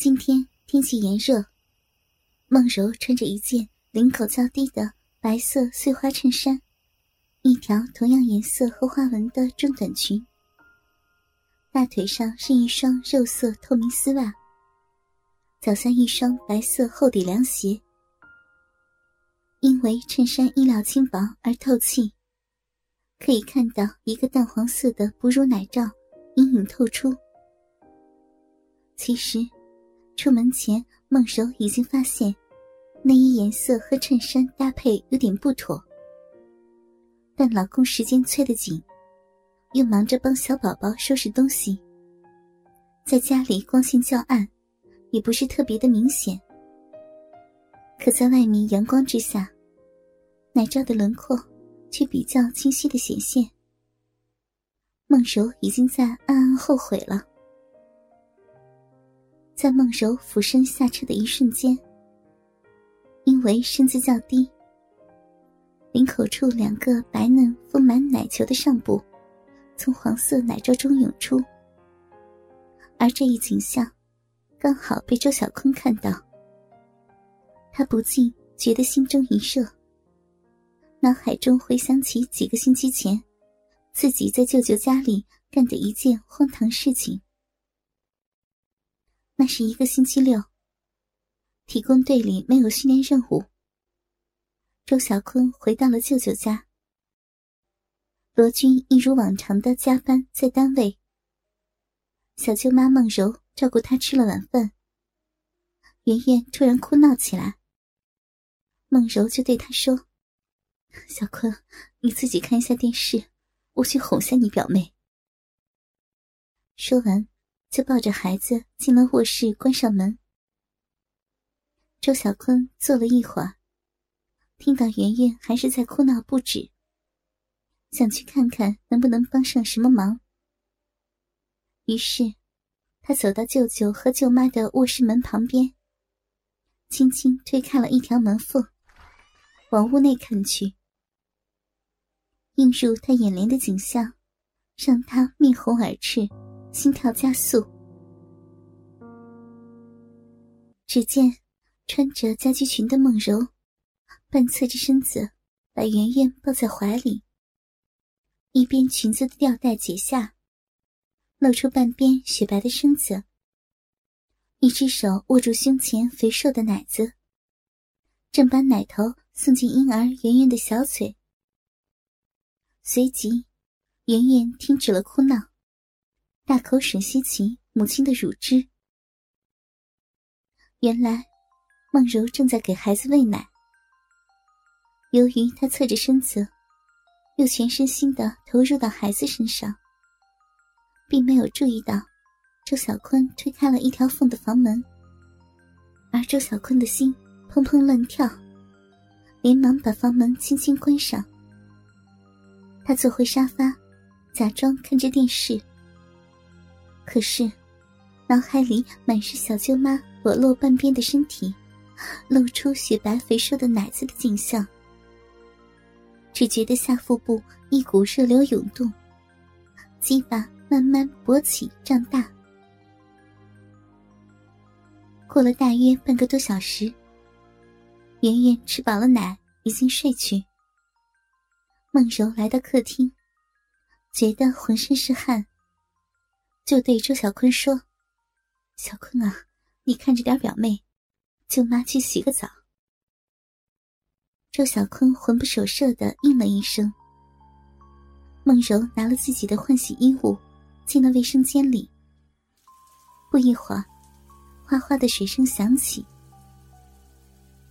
今天天气炎热，梦柔穿着一件领口较低的白色碎花衬衫，一条同样颜色和花纹的中短裙，大腿上是一双肉色透明丝袜，脚下一双白色厚底凉鞋。因为衬衫衣料轻薄而透气，可以看到一个淡黄色的哺乳奶罩隐隐透出。其实，出门前孟柔已经发现内衣颜色和衬衫搭配有点不妥，但老公时间催得紧，又忙着帮小宝宝收拾东西，在家里光线较暗，也不是特别的明显。可在外面阳光之下，奶罩的轮廓却比较清晰的显现。孟柔已经在暗暗后悔了。在孟柔俯身下车的一瞬间，因为身子较低，领口处两个白嫩丰满奶球的上部从黄色奶罩中涌出，而这一景象刚好被周小坤看到。他不禁觉得心中一热，脑海中回想起几个星期前自己在舅舅家里干的一件荒唐事情。那是一个星期六，体工队里没有训练任务。周小坤回到了舅舅家，罗军一如往常的加班在单位。小舅妈孟柔照顾他吃了晚饭，圆圆突然哭闹起来。孟柔就对他说：“小坤，你自己看一下电视，我去哄下你表妹。”说完，就抱着孩子进了卧室，关上门。周小坤坐了一会儿，听到圆圆还是在哭闹不止，想去看看能不能帮上什么忙。于是，他走到舅舅和舅妈的卧室门旁边，轻轻推开了一条门缝。往屋内看去，映入他眼帘的景象，让他面红耳赤，心跳加速。只见穿着家居裙的梦柔，半侧着身子，把圆圆抱在怀里，一边裙子的吊带解下，露出半边雪白的身子，一只手握住胸前肥瘦的奶子，正把奶头。送进婴儿圆圆的小嘴，随即，圆圆停止了哭闹，大口吮吸起母亲的乳汁。原来，梦柔正在给孩子喂奶。由于她侧着身子，又全身心的投入到孩子身上，并没有注意到周小坤推开了一条缝的房门，而周小坤的心砰砰乱跳。连忙把房门轻轻关上。他坐回沙发，假装看着电视。可是，脑海里满是小舅妈裸露半边的身体，露出雪白肥硕的奶子的景象。只觉得下腹部一股热流涌动，鸡巴慢慢勃起胀大。过了大约半个多小时。圆圆吃饱了奶，已经睡去。孟柔来到客厅，觉得浑身是汗，就对周小坤说：“小坤啊，你看着点表妹，舅妈去洗个澡。”周小坤魂不守舍的应了一声。孟柔拿了自己的换洗衣物，进了卫生间里。不一会儿，哗哗的水声响起。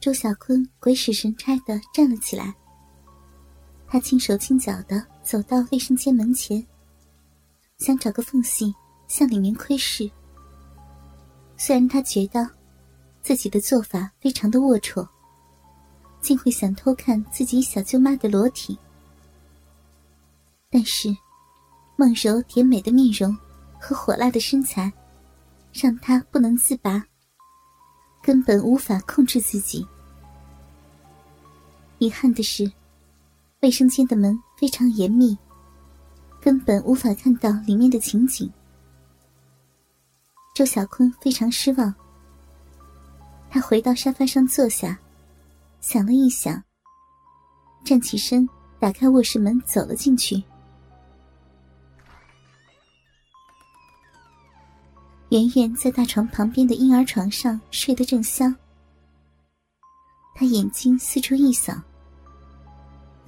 周小坤鬼使神差的站了起来，他轻手轻脚的走到卫生间门前，想找个缝隙向里面窥视。虽然他觉得自己的做法非常的龌龊，竟会想偷看自己小舅妈的裸体，但是梦柔甜美的面容和火辣的身材，让他不能自拔。根本无法控制自己。遗憾的是，卫生间的门非常严密，根本无法看到里面的情景。周小坤非常失望，他回到沙发上坐下，想了一想，站起身，打开卧室门，走了进去。圆圆在大床旁边的婴儿床上睡得正香，他眼睛四处一扫，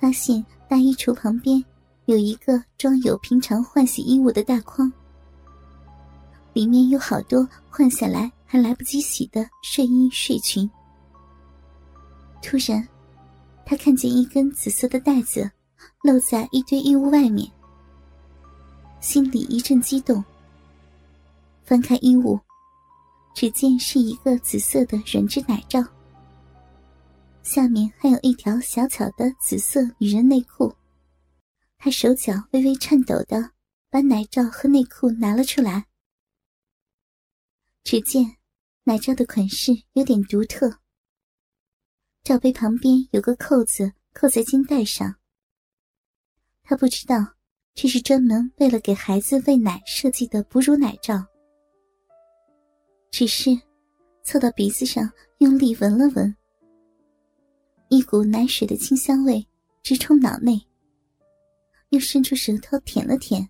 发现大衣橱旁边有一个装有平常换洗衣物的大筐，里面有好多换下来还来不及洗的睡衣睡裙。突然，他看见一根紫色的带子露在一堆衣物外面，心里一阵激动。翻开衣物，只见是一个紫色的软质奶罩，下面还有一条小巧的紫色女人内裤。他手脚微微颤抖的把奶罩和内裤拿了出来。只见奶罩的款式有点独特，罩杯旁边有个扣子扣在肩带上。他不知道这是专门为了给孩子喂奶设计的哺乳奶罩。只是，凑到鼻子上用力闻了闻，一股奶水的清香味直冲脑内。又伸出舌头舔了舔，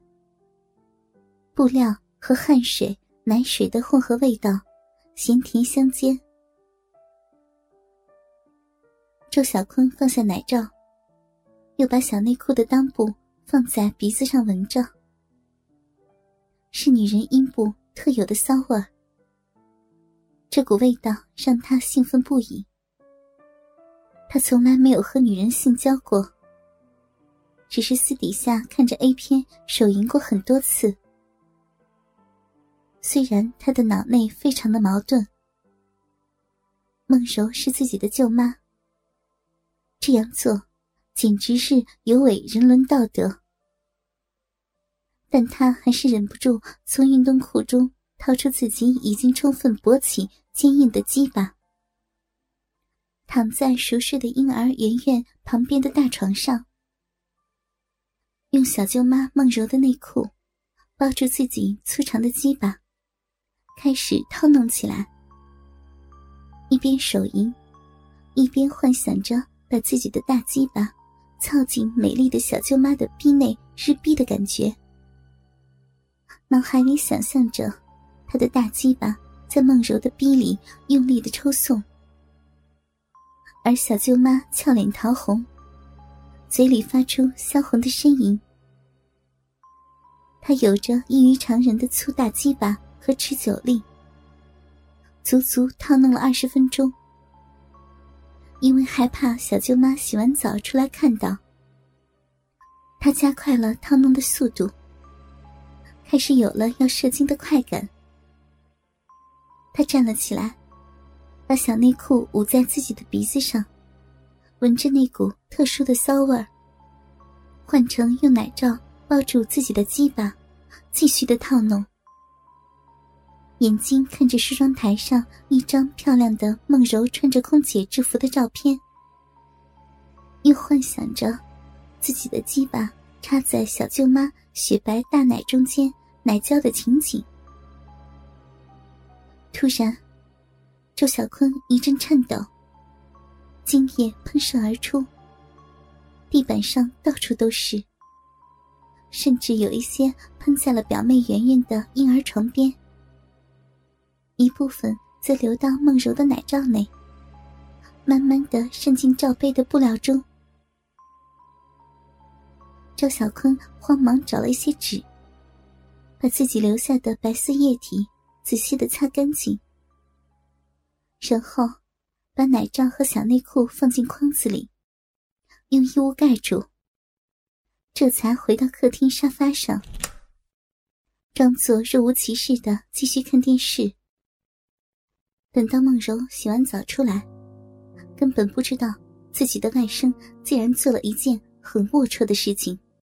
布料和汗水、奶水的混合味道，咸甜相间。周小坤放下奶罩，又把小内裤的裆部放在鼻子上闻着，是女人阴部特有的骚味儿。这股味道让他兴奋不已。他从来没有和女人性交过，只是私底下看着 A 片手淫过很多次。虽然他的脑内非常的矛盾，孟柔是自己的舅妈，这样做简直是有违人伦道德，但他还是忍不住从运动裤中掏出自己已经充分勃起。坚硬的鸡巴，躺在熟睡的婴儿圆圆旁边的大床上，用小舅妈梦柔的内裤包住自己粗长的鸡巴，开始套弄起来。一边手淫，一边幻想着把自己的大鸡巴操进美丽的小舅妈的逼内日逼的感觉，脑海里想象着她的大鸡巴。在梦柔的逼里用力的抽送，而小舅妈俏脸桃红，嘴里发出销魂的呻吟。她有着异于常人的粗大鸡巴和持久力，足足套弄了二十分钟。因为害怕小舅妈洗完澡出来看到，他加快了套弄的速度，开始有了要射精的快感。他站了起来，把小内裤捂在自己的鼻子上，闻着那股特殊的骚味儿。换成用奶罩包住自己的鸡巴，继续的套弄。眼睛看着梳妆台上一张漂亮的梦柔穿着空姐制服的照片，又幻想着自己的鸡巴插在小舅妈雪白大奶中间奶胶的情景。突然，周小坤一阵颤抖，精液喷射而出，地板上到处都是，甚至有一些喷在了表妹圆圆的婴儿床边，一部分则流到梦柔的奶罩内，慢慢的渗进罩杯的布料中。赵小坤慌忙找了一些纸，把自己留下的白色液体。仔细的擦干净，然后把奶罩和小内裤放进筐子里，用衣物盖住。这才回到客厅沙发上，装作若无其事的继续看电视。等到梦柔洗完澡出来，根本不知道自己的外甥竟然做了一件很龌龊的事情。